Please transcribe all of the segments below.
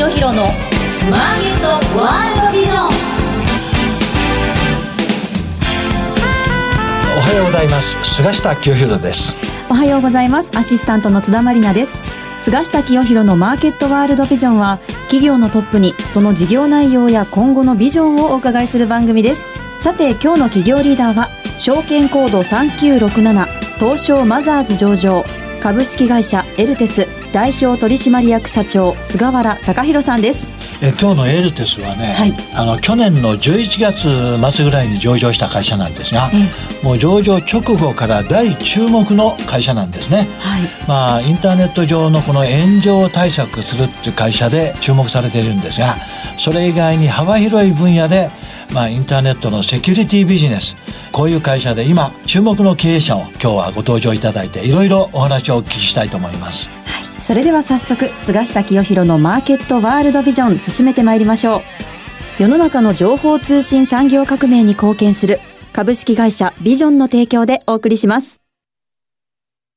清弘のマーケットワールドビジョン。おはようございます。菅下清弘です。おはようございます。アシスタントの津田まりなです。菅下清弘のマーケットワールドビジョンは企業のトップにその事業内容や今後のビジョンをお伺いする番組です。さて今日の企業リーダーは証券コード3967東証マザーズ上場株式会社エルテス代表取締役社長菅原隆弘さんです。え今日のエルテスはね、はい。あの去年の11月末ぐらいに上場した会社なんですが、もう上場直後から大注目の会社なんですね。はい。まあインターネット上のこの炎上対策するっていう会社で注目されているんですがそれ以外に幅広い分野で、まあ、インターネットのセキュリティビジネスこういう会社で今注目の経営者を今日はご登場いただいていろいろお話をお聞きしたいと思います。それでは早速菅下清弘のマーケットワールドビジョン進めてまいりましょう世の中の情報通信産業革命に貢献する株式会社ビジョンの提供でお送りします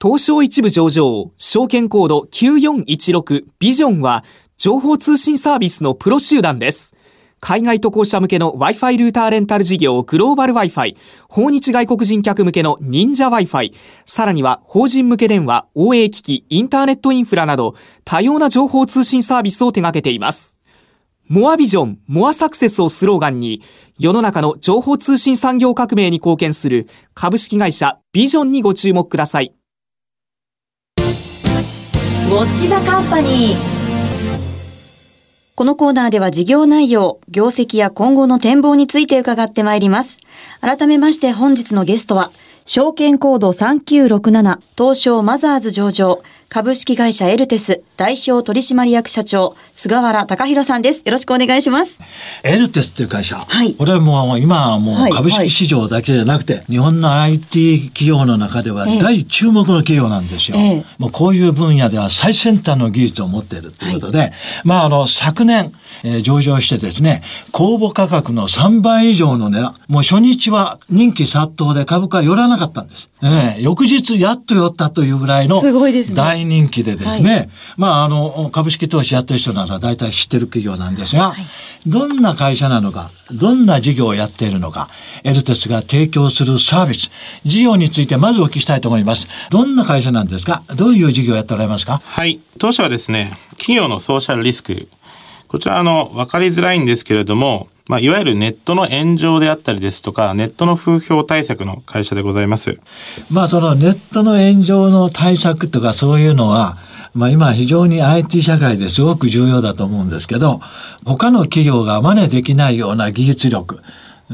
東証一部上場、証券コード9416ビジョンは、情報通信サービスのプロ集団です。海外渡航者向けの Wi-Fi ルーターレンタル事業グローバル Wi-Fi、訪日外国人客向けの忍者 Wi-Fi、さらには法人向け電話、OA 機器、インターネットインフラなど、多様な情報通信サービスを手掛けています。モアビジョン、モアサクセスをスローガンに、世の中の情報通信産業革命に貢献する株式会社ビジョンにご注目ください。ウォッチザカンパニーこのコーナーでは事業内容、業績や今後の展望について伺ってまいります。改めまして本日のゲストは、証券コード3967東証マザーズ上場株式会社エルテス代表取締役社長菅原隆弘さんです。よろしくお願いします。エルテスっていう会社、はいこれはもう今はもはいう株式市場だけじゃなくて、日本の IT 企業の中ではええ大注目の企業なんですよ。ええもうこういう分野では最先端の技術を持っているということで、まああの昨年、えー上場してですね、公募価格の3倍以上の値段、もう初日は人気殺到で株価は寄らなかったんです。ええ翌日やっと寄ったというぐらいのすごいですね大人気でですね、まああの株式投資やってる人なら大体知ってる企業なんですが、どんな会社なのか、どんな事業をやっているのか、エルテスが提供するサービス、事業についてまずお聞きしたいと思います。どんな会社なんですか？どういう事業をやっておられますか？はい。当社はですね、企業のソーシャルリスク。こちら、あの、わかりづらいんですけれども、まあ、いわゆるネットの炎上であったりですとか、ネットの風評対策の会社でございます。まあそのネットの炎上の対策とかそういうのは、まあ今非常に IT 社会ですごく重要だと思うんですけど、他の企業が真似できないような技術力、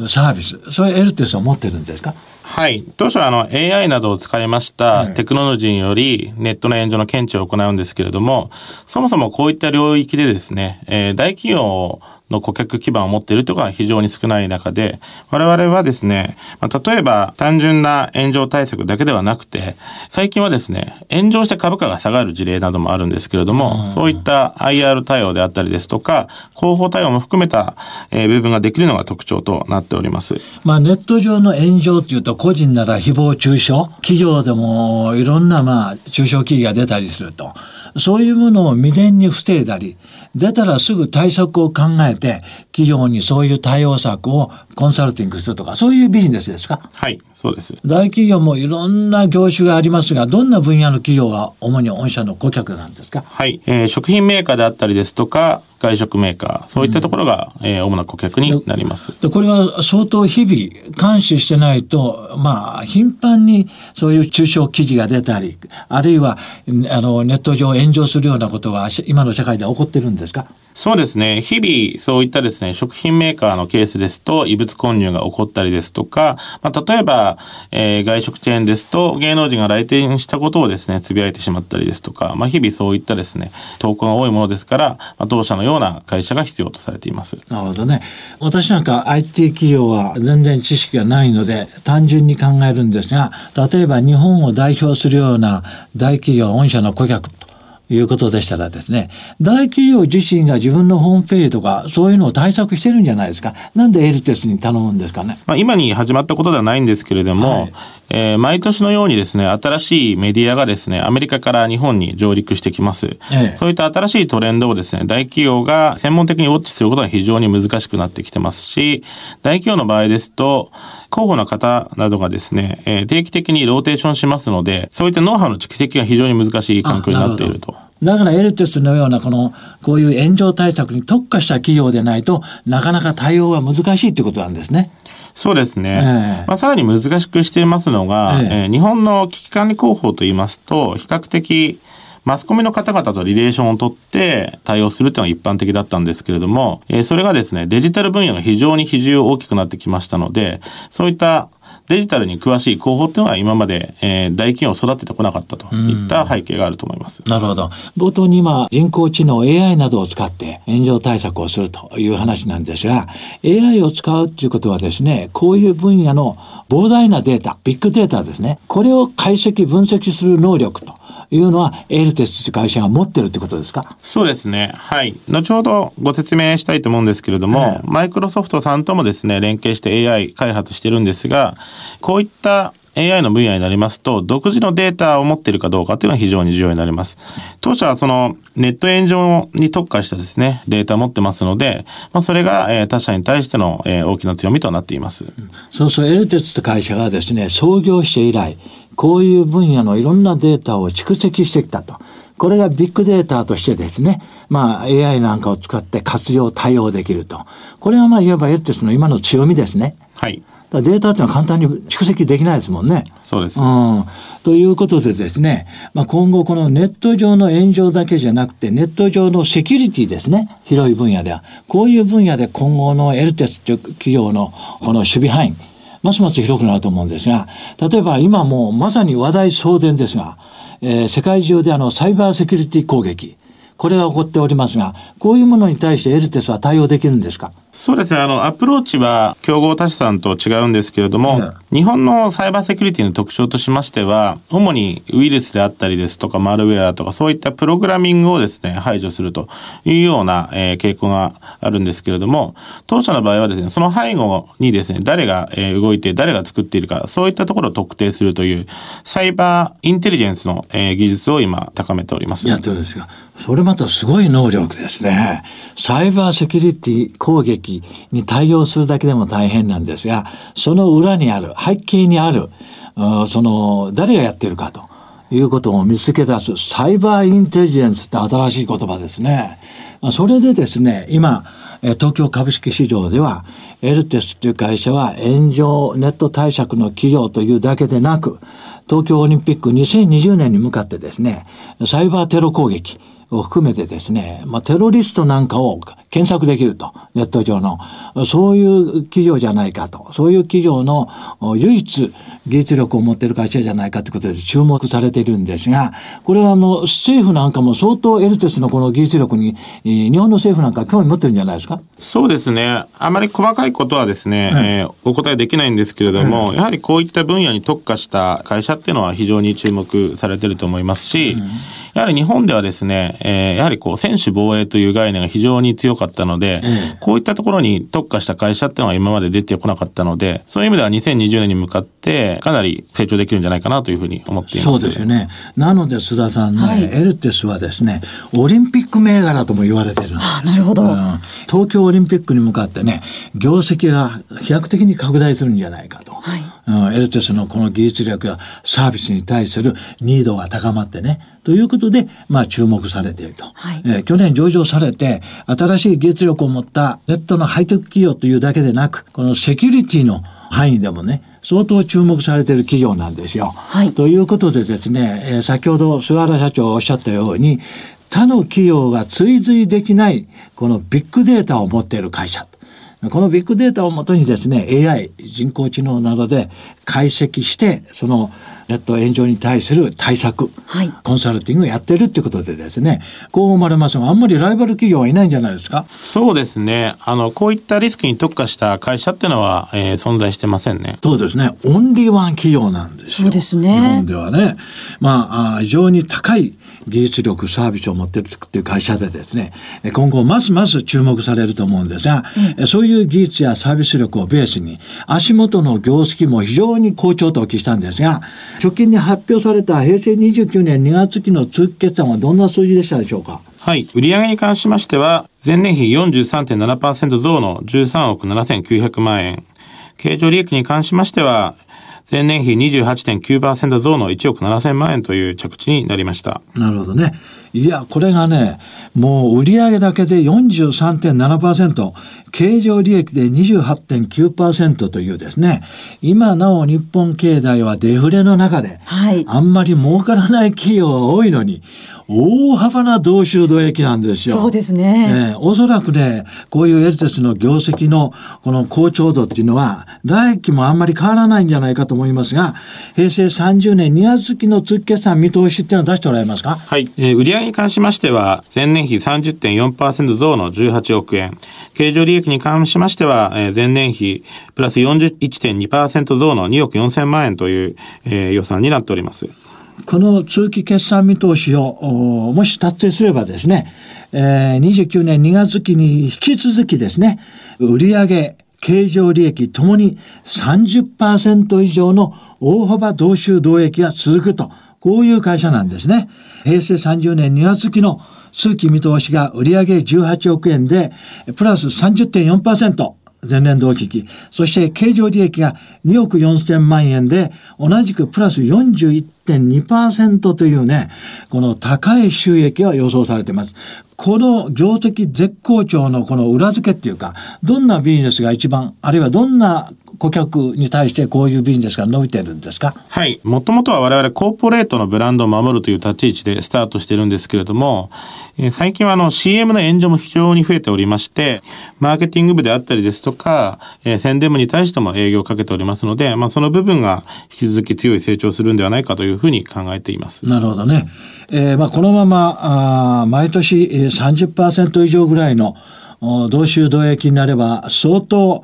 サービス、それエルテスを持ってるんですか？はい。当初はあの AI などを使いましたテクノロジーによりネットの炎上の検知を行うんですけれども、そもそもこういった領域でですね、えー大企業の顧客基盤を持っているというのが非常に少ない中で、我々はですね、まあ、例えば単純な炎上対策だけではなくて、最近はですね、炎上して株価が下がる事例などもあるんですけれども、そういった IR 対応であったりですとか、広報対応も含めた、えー部分ができるのが特徴となっております。まあネット上の炎上っていうと個人なら誹謗中傷、企業でもいろんなまあ中小企業が出たりすると。そういうものを未然に防いだり、出たらすぐ対策を考えて、企業にそういう対応策をコンサルティングするとか、そういうビジネスですか？はい、そうです。大企業もいろんな業種がありますが、どんな分野の企業が主に御社の顧客なんですか？はい、えー食品メーカーであったりですとか、外食メーカー、そういったところが、えー主な顧客になります。でこれは相当日々監視してないと、まあ、頻繁にそういう中傷記事が出たり、あるいはあのネット上炎上するようなことがし今の社会では起こってるんですか？そうですね。日々、そういったですね、食品メーカーのケースですと、異物混入が起こったりですとか、まあ、例えば、えー外食チェーンですと、芸能人が来店したことをですね、つぶやいてしまったりですとか、まあ、日々そういったですね、投稿が多いものですから、まあ、当社のような会社が必要とされています。なるほどね。私なんか IT 企業は全然知識がないので単純に考えるんですが、例えば日本を代表するような大企業、御社の顧客ということでしたらですね、大企業自身が自分のホームページとか、そういうのを対策してるんじゃないですか。なんでエルテスに頼むんですかね。まあ、今に始まったことではないんですけれども、はいえー、毎年のようにですね、新しいメディアがですね、アメリカから日本に上陸してきます。ええ、そういった新しいトレンドをですね、大企業が専門的にウォッチすることが非常に難しくなってきてますし、大企業の場合ですと、候補の方などがですね、えー、定期的にローテーションしますので、そういったノウハウの蓄積が非常に難しい環境になっていると。だからエルテスのようなこの、こういう炎上対策に特化した企業でないとなかなか対応が難しいということなんですね。そうですね。えー、まあ、さらに難しくしていますのが、えー、えー、日本の危機管理広報といいますと、比較的マスコミの方々とリレーションを取って対応するっていうのが一般的だったんですけれども、えー、それがですね、デジタル分野が非常に比重大きくなってきましたので、そういったデジタルに詳しい広報っていうのは今まで、えー、大企業を育ててこなかったといった背景があると思います。なるほど。冒頭に今、人工知能 AI などを使って炎上対策をするという話なんですが、AI を使うっていうことはですね、こういう分野の膨大なデータ、ビッグデータですね、これを解析、分析する能力と。いうのはエルテスという会社が持ってるってことですか？そうですね。はい。後ほどご説明したいと思うんですけれども、マイクロソフトさんともですね、連携して AI 開発してるんですが、こういった AI の分野になりますと、独自のデータを持っているかどうかっていうのは非常に重要になります。当社はそのネット炎上に特化したですね、データを持ってますので、まあ、それが、え他社に対しての、え大きな強みとなっています。そうそう、エルテスと会社がですね、創業して以来、こういう分野のいろんなデータを蓄積してきたと。これがビッグデータとしてですね、まあ AI なんかを使って活用、対応できると。これはまあいわばエルテスの今の強みですね。はい。データっていうのは簡単に蓄積できないですもんね。そうです。うん。ということでですね、まあ、今後このネット上の炎上だけじゃなくて、ネット上のセキュリティですね、広い分野では。こういう分野で今後のエルテスという企業のこの守備範囲、ますます広くなると思うんですが、例えば今もうまさに話題騒然ですが、えー、世界中であのサイバーセキュリティ攻撃、これが起こっておりますが、こういうものに対してエルテスは対応できるんですか？そうですね。あの、アプローチは競合他社さんと違うんですけれども、うん、日本のサイバーセキュリティの特徴としましては、主にウイルスであったりですとか、マルウェアとか、そういったプログラミングをですね、排除するというような、えー、傾向があるんですけれども、当社の場合はですね、その背後にですね、誰が、えー、動いて、誰が作っているか、そういったところを特定するという、サイバーインテリジェンスの、えー、技術を今、高めております。やってるんですか。それまたすごい能力ですね。サイバーセキュリティ攻撃に対応するだけでも大変なんですが、その裏にある、背景にある、その、誰がやってるかということを見つけ出す、サイバーインテリジェンスって新しい言葉ですね。それでですね、今、東京株式市場では、エルテスという会社は炎上ネット対策の企業というだけでなく、東京オリンピック2020年に向かってですね、サイバーテロ攻撃、を含めてですね、まあ、テロリストなんかを検索できると、ネット上の。そういう企業じゃないかと。そういう企業の唯一技術力を持っている会社じゃないかということで注目されているんですが、これはあの、政府なんかも相当エルテスのこの技術力に、日本の政府なんか興味持ってるんじゃないですか？そうですね。あまり細かいことはですね、はい、えー、お答えできないんですけれども、やはりこういった分野に特化した会社っていうのは非常に注目されていると思いますし、うんやはり日本ではですね、えー、やはりこう、専守防衛という概念が非常に強かったので、うん、こういったところに特化した会社っていうのは今まで出てこなかったので、そういう意味では2020年に向かって、かなり成長できるんじゃないかなというふうに思っています。そうですよね。なので、須田さんね、はい、エルテスはですね、オリンピック銘柄とも言われてるんですなるほど、うん、東京オリンピックに向かってね、業績が飛躍的に拡大するんじゃないかと。はいうん、エルテスのこの技術力やサービスに対するニードが高まってね、ということで、まあ、注目されていると、はい、えー、去年上場されて、新しい技術力を持ったネットのハイテク企業というだけでなく、このセキュリティの範囲でもね、相当注目されている企業なんですよ。はい、ということでですね、えー、先ほど菅原社長おっしゃったように、他の企業が追随できないこのビッグデータを持っている会社。このビッグデータをもとにですね、AI、人工知能などで解析して、そのネット炎上に対する対策、はい、コンサルティングをやってるってことでですね、こう思われますが、あんまりライバル企業はいないんじゃないですか？そうですね。あの、こういったリスクに特化した会社っていうのは、えー、存在してませんね。そうですね。オンリーワン企業なんですよ。そうですね。日本ではね。まあ、あ非常に高い技術力、サービスを持っているという会社でですね、今後ますます注目されると思うんですが、うん、そういう技術やサービス力をベースに、足元の業績も非常に好調とお聞きしたんですが、直近に発表された平成29年2月期の通期決算はどんな数字でしたでしょうか？はい。売上に関しましては、前年比43.7%増の13億7900万円。経常利益に関しましては、前年比28.9%増の1億7000万円という着地になりました。なるほどね。いや、これがね、もう売上だけで43.7%、経常利益で28.9%というですね、今なお日本経済はデフレの中で、はい、あんまり儲からない企業が多いのに、大幅な同州同益なんですよ。そうですね。えー、おそらくね、こういうエルテスの業績のこの好調度っていうのは、来期もあんまり変わらないんじゃないかと思いますが、平成30年2月期の通期決算見通しっていうのは出しておられますか？はい。えー、売上に関しましては、前年比30.4%増の18億円。経常利益に関しましては、前年比プラス41.2%増の2億4000万円という、えー、予算になっております。この通期決算見通しを、もし達成すればですね、えー、29年2月期に引き続きですね、売上経常利益ともに30%以上の大幅同収同益が続くと、こういう会社なんですね。平成30年2月期の通期見通しが売上18億円で、プラス30.4%。前年同期期。そして経常利益が2億4000万円で、同じくプラス41.2%というね、この高い収益が予想されています。この業績絶好調のこの裏付けっていうか、どんなビジネスが一番、あるいはどんな顧客に対してこういうビジネスが伸びてるんですか？はい。もともとは我々コーポレートのブランドを守るという立ち位置でスタートしてるんですけれども、えー、最近はあの CM の援助も非常に増えておりまして、マーケティング部であったりですとか、えー、宣伝部に対しても営業をかけておりますので、まあその部分が引き続き強い成長するんではないかというふうに考えています。なるほどね。えー、まあこのまま、あ毎年30%以上ぐらいの同州同益になれば相当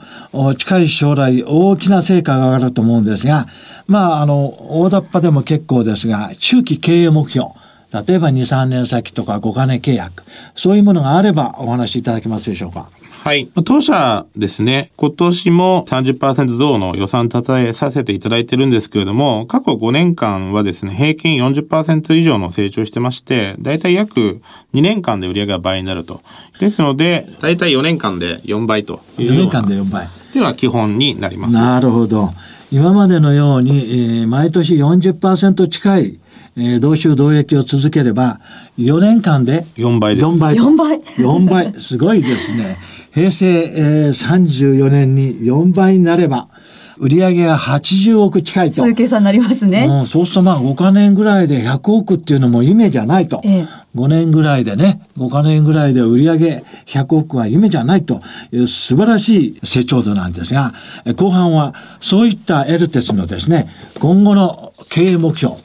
近い将来大きな成果が上がると思うんですが、まあ、あの、大雑把でも結構ですが、中期経営目標、例えば2、3年先とか5カ年契約、そういうものがあればお話しいただけますでしょうか。はい。当社ですね、今年も30%増の予算立てさせていただいてるんですけれども、過去5年間はですね、平均40%以上の成長してまして、だいたい約2年間で売上が倍になると。ですので、だいたい4年間で4倍という4年間で4倍。っていうのは基本になります。なるほど。今までのように、えー、毎年40%近いえー、同州同益を続ければ、4年間で4倍です。4倍。4倍。4倍。すごいですね。平成、えー、34年に4倍になれば、売上が80億近いと。そういう計算になりますね。うん、そうするとまあ5か年ぐらいで100億っていうのも夢じゃないと。ええ、5年ぐらいでね、5か年ぐらいで売上100億は夢じゃないという素晴らしい成長度なんですが、後半はそういったエルテスのですね、今後の経営目標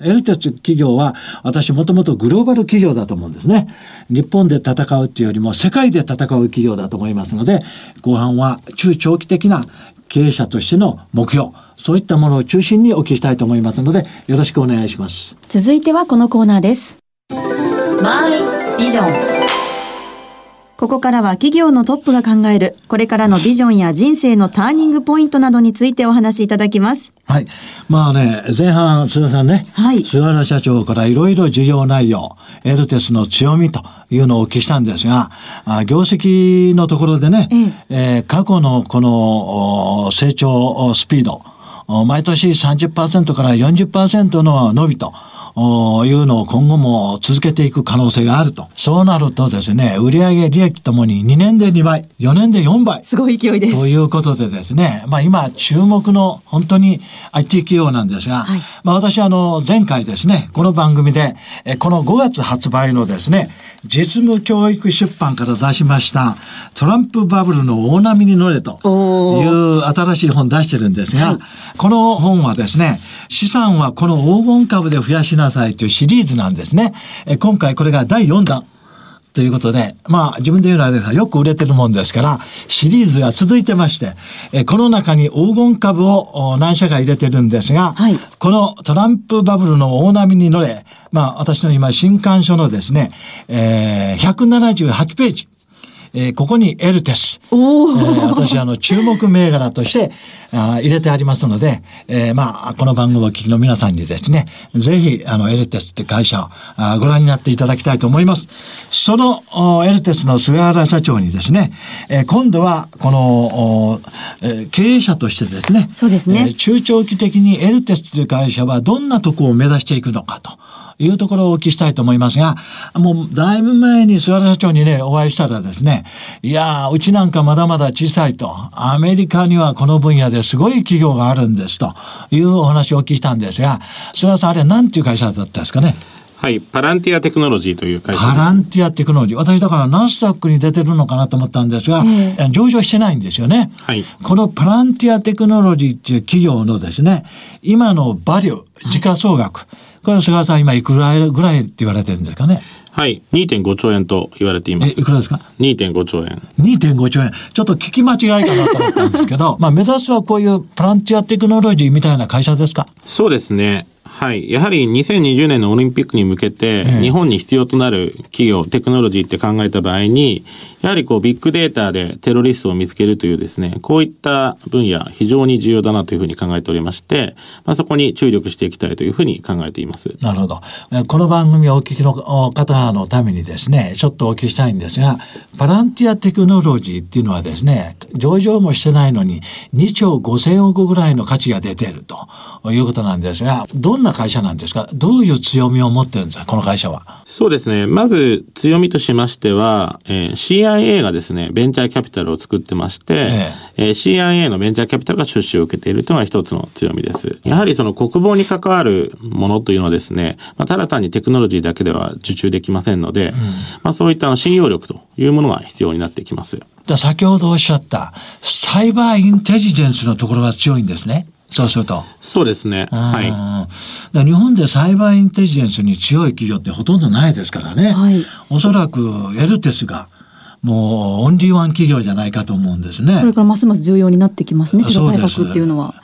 エルテス企業は私もともとグローバル企業だと思うんですね。日本で戦うっていうよりも世界で戦う企業だと思いますので、後半は中長期的な経営者としての目標、そういったものを中心にお聞きしたいと思いますので、よろしくお願いします。続いてはこのコーナーです。マイビジョン。ここからは企業のトップが考える、これからのビジョンや人生のターニングポイントなどについてお話しいただきます。はい。まあね、前半、須田さんね、はい、菅原社長からいろいろ事業内容、エルテスの強みというのをお聞きしたんですが、あ業績のところでね、ええ。えー、過去のこの成長スピード、毎年30%から40%の伸びと、いうのを今後も続けていく可能性があると。そうなるとですね、売上利益ともに2年で2倍、4年で4倍。すごい勢いです。ということでですね、まあ今注目の本当に IT 企業なんですが、はい、まあ私あの前回ですね、この番組で、えこの5月発売のですね、実務教育出版から出しましたトランプバブルの大波に乗れという新しい本出してるんですが、はい、この本はですね、資産はこの黄金株で増やしなさいというシリーズなんですね。え今回これが第4弾。ということで、まあ自分で言うのはですが、よく売れてるもんですから、シリーズが続いてまして、えこの中に黄金株を何社か入れてるんですが、はいこのトランプバブルの大波に乗れ、まあ私の今新刊書のですね、えー、178ページ。えーここにエルテス。えー私、あの、注目銘柄としてあー入れてありますので、えーまあ、この番組をお聞きの皆さんにですね、ぜひ、あの、エルテスって会社をあーご覧になっていただきたいと思います。その、おエルテスの菅原社長にですね、えー今度は、この、おえー経営者としてですね、そうですねえー中長期的にエルテスという会社はどんなところを目指していくのかと。いうところをお聞きしたいと思いますが、もうだいぶ前に菅原社長にね、お会いしたらですね、いやー、うちなんかまだまだ小さいと、アメリカにはこの分野ですごい企業があるんですというお話をお聞きしたんですが、菅原さん、あれは何ていう会社だったんですかね？はい。パランティアテクノロジーという会社パです。ランティアテクノロジー。私だからナスダックに出てるのかなと思ったんですが、え上場してないんですよね。はいこのパランティアテクノロジーっていう企業のですね、今のバリュー、時価総額、これ菅原さん今いくらぐらいって言われてるんですかね。はい。2.5兆円と言われていまえ、す。いくらですか？2.5兆円。2.5兆円。ちょっと聞き間違いかなと思ったんですけど、まあ目指すはこういうパランティアテクノロジーみたいな会社ですか？そうですね。はい。やはり2020年のオリンピックに向けて、ええ日本に必要となる企業、テクノロジーって考えた場合に、やはりこうビッグデータでテロリストを見つけるというですね、こういった分野非常に重要だなというふうに考えておりまして、まあ、そこに注力していきたいというふうに考えています。なるほど。えこの番組をお聞きのお方のためにですね、ちょっとお聞きしたいんですが、パランティアテクノロジーっていうのはですね、上場もしてないのに2兆5000億ぐらいの価値が出ているということなんですが、どんな会社なんですか？どういう強みを持ってるんですか？この会社は。そうですね。まず強みとしましては、えー CIA がですね、ベンチャーキャピタルを作ってまして、ええー CIA のベンチャーキャピタルが出資を受けているというのが一つの強みです。やはりその国防に関わるものというのはですね、まあ、ただ単にテクノロジーだけでは受注できませんので、まあ、そういったあの信用力というものが必要になってきます。で先ほどおっしゃったサイバーインテリジェンスのところが強いんですね。そうすると。そうですね。はい。い。だから日本でサイバーインテリジェンスに強い企業ってほとんどないですからね。はいおそらくエルテスがもうオンリーワン企業じゃないかと思うんですね。これからますます重要になってきますね、テロ対策っていうのは。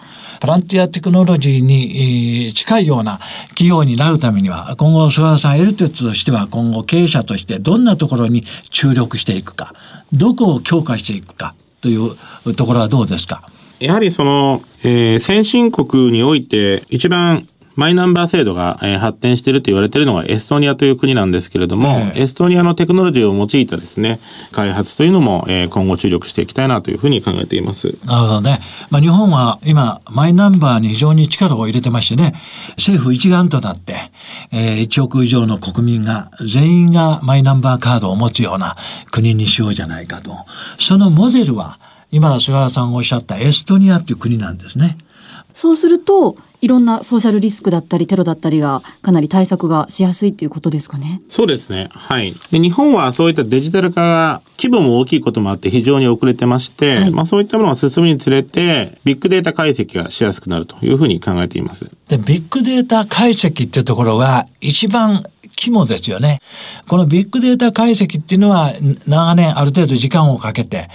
ボランティアテクノロジーに近いような企業になるためには、今後、菅原さん、エルテツとしては今後経営者としてどんなところに注力していくか、どこを強化していくかというところはどうですか？やはりその、えー先進国において一番マイナンバー制度が、えー発展していると言われているのがエストニアという国なんですけれども、ええエストニアのテクノロジーを用いたですね、開発というのも、えー今後注力していきたいなというふうに考えています。なるほどね。まあ、日本は今、マイナンバーに非常に力を入れてましてね、政府一丸となって、えー1億以上の国民が、全員がマイナンバーカードを持つような国にしようじゃないかと。そのモデルは、今、菅原さんがおっしゃったエストニアっていう国なんですね。そうすると、いろんなソーシャルリスクだったり、テロだったりが、かなり対策がしやすいっていうことですかね？そうですね。はい。で、日本はそういったデジタル化が規模も大きいこともあって非常に遅れてまして、はいまあそういったものが進むにつれて、ビッグデータ解析がしやすくなるというふうに考えています。で、ビッグデータ解析っていうところが一番肝ですよね。このビッグデータ解析っていうのは長年ある程度時間をかけて、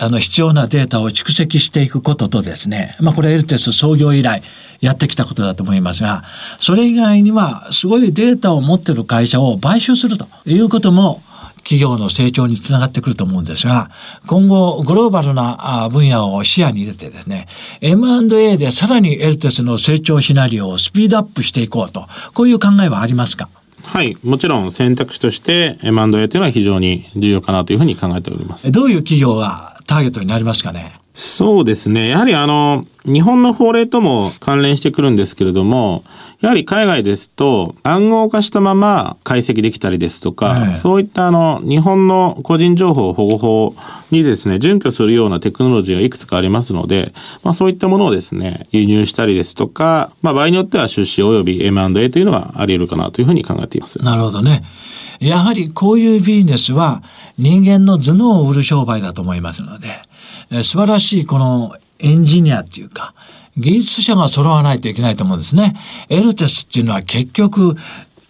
あの必要なデータを蓄積していくこととですね、まあこれエルテス創業以来やってきたことだと思いますが、それ以外にはすごいデータを持ってる会社を買収するということも企業の成長につながってくると思うんですが、今後グローバルな分野を視野に入れてですね、M&A でさらにエルテスの成長シナリオをスピードアップしていこうと、こういう考えはありますか？はい。もちろん選択肢として M&A というのは非常に重要かなというふうに考えております。どういう企業がターゲットになりますかね？そうですね。やはりあの、日本の法令とも関連してくるんですけれども、やはり海外ですと暗号化したまま解析できたりですとか、ええそういったあの、日本の個人情報保護法にですね、準拠するようなテクノロジーがいくつかありますので、まあそういったものをですね、輸入したりですとか、まあ場合によっては出資及び M&A というのがあり得るかなというふうに考えています。なるほどね。やはりこういうビジネスは人間の頭脳を売る商売だと思いますので、素晴らしいこのエンジニアっていうか、技術者が揃わないといけないと思うんですね。エルテスっていうのは結局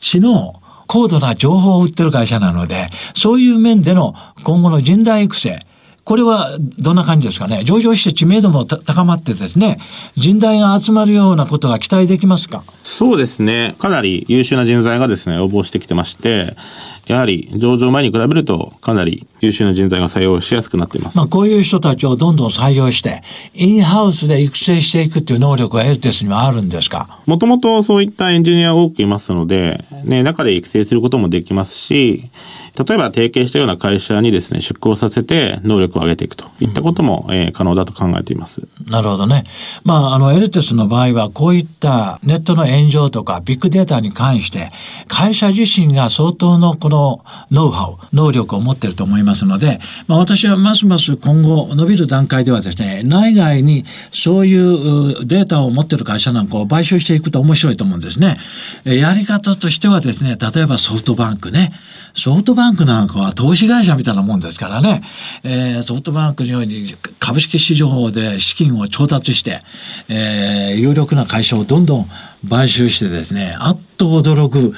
知能高度な情報を売ってる会社なので、そういう面での今後の人材育成、これはどんな感じですかね？上場して知名度も高まってですね、人材が集まるようなことが期待できますか？そうですね。かなり優秀な人材がですね、応募してきてまして、やはり上場前に比べるとかなり優秀な人材が採用しやすくなっています。まあこういう人たちをどんどん採用して、インハウスで育成していくっていう能力はエルテスにはあるんですか？もともとそういったエンジニア多くいますので、ね、中で育成することもできますし、例えば提携したような会社にですね、出向させて能力を上げていくといったことも、うん、えー、可能だと考えています。なるほどね。まあ、あの、エルテスの場合は、こういったネットの現状とかビッグデータに関して、会社自身が相当のこのノウハウ、能力を持っていると思いますので、まあ、私はますます今後伸びる段階ではですね、内外にそういうデータを持っている会社なんかを買収していくと面白いと思うんですね。やり方としてはですね、例えばソフトバンクね、ソフトバンクなんかは投資会社みたいなもんですからね、えー、ソフトバンクのように株式市場で資金を調達して、えー、有力な会社をどんどん買収してですね、あっと驚く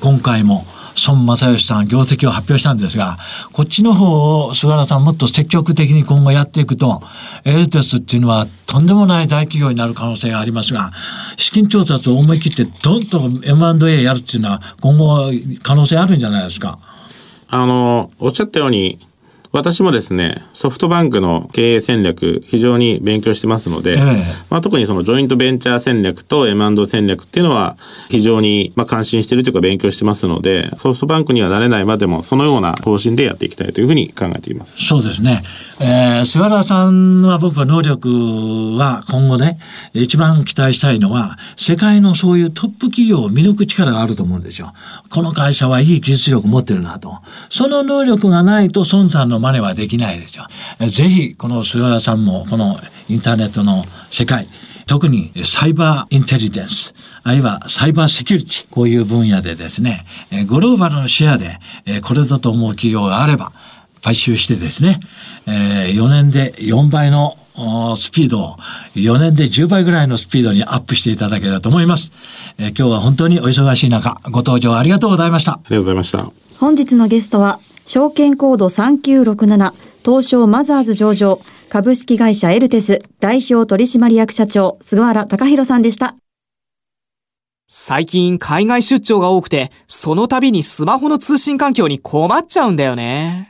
今回も孫正義さん業績を発表したんですが、こっちの方を菅原さんもっと積極的に今後やっていくと、エルテスっていうのはとんでもない大企業になる可能性がありますが、資金調達を思い切ってどんどん M&A やるっていうのは今後可能性あるんじゃないですか？あの、おっしゃったように、私もですね、ソフトバンクの経営戦略、非常に勉強してますので、えー、まあ、特にそのジョイントベンチャー戦略と M&A 戦略っていうのは、非常にまあ関心しているというか勉強してますので、ソフトバンクにはなれないまでも、そのような方針でやっていきたいというふうに考えています。そうですね。えー、菅原さんは僕は能力は今後ね、一番期待したいのは、世界のそういうトップ企業を見抜く力があると思うんですよ。この会社はいい技術力持ってるなと。その能力がないと孫さんの真似はできないですよ。ぜひ、この菅原さんも、このインターネットの世界、特にサイバーインテリジェンス、あるいはサイバーセキュリティ、こういう分野でですね、グローバルのシェアでこれだと思う企業があれば、買収してですね、4年で4倍のスピードを4年で10倍ぐらいのスピードにアップしていただければと思います。えー、今日は本当にお忙しい中、ご登場ありがとうございました。ありがとうございました。本日のゲストは、証券コード3967東証マザーズ上場株式会社エルテス代表取締役社長菅原隆弘さんでした。最近海外出張が多くて、その度にスマホの通信環境に困っちゃうんだよね。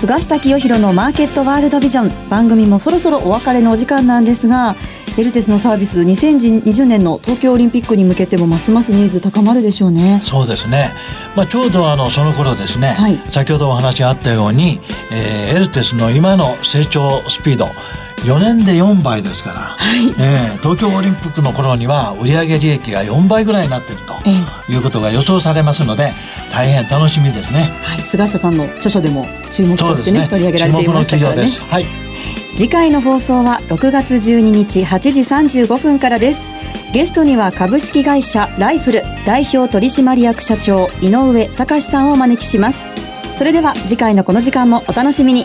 菅下清弘のマーケットワールドビジョン。番組もそろそろお別れのお時間なんですがエルテスのサービス2020年の東京オリンピックに向けてもますますニーズ高まるでしょうね。そうですね、まあ、ちょうどあのその頃ですね、はい、先ほどお話があったように、えー、エルテスの今の成長スピード4年で4倍ですから、はい、えー、東京オリンピックの頃には売上利益が4倍ぐらいになっているということが予想されますので大変楽しみですね、はい、菅下さんの著書でも注目としてね、ね、取り上げられていましたからね。はい、次回の放送は6月12日8時35分からです。ゲストには株式会社ライフル代表取締役社長井上隆さんをお招きします。それでは次回のこの時間もお楽しみに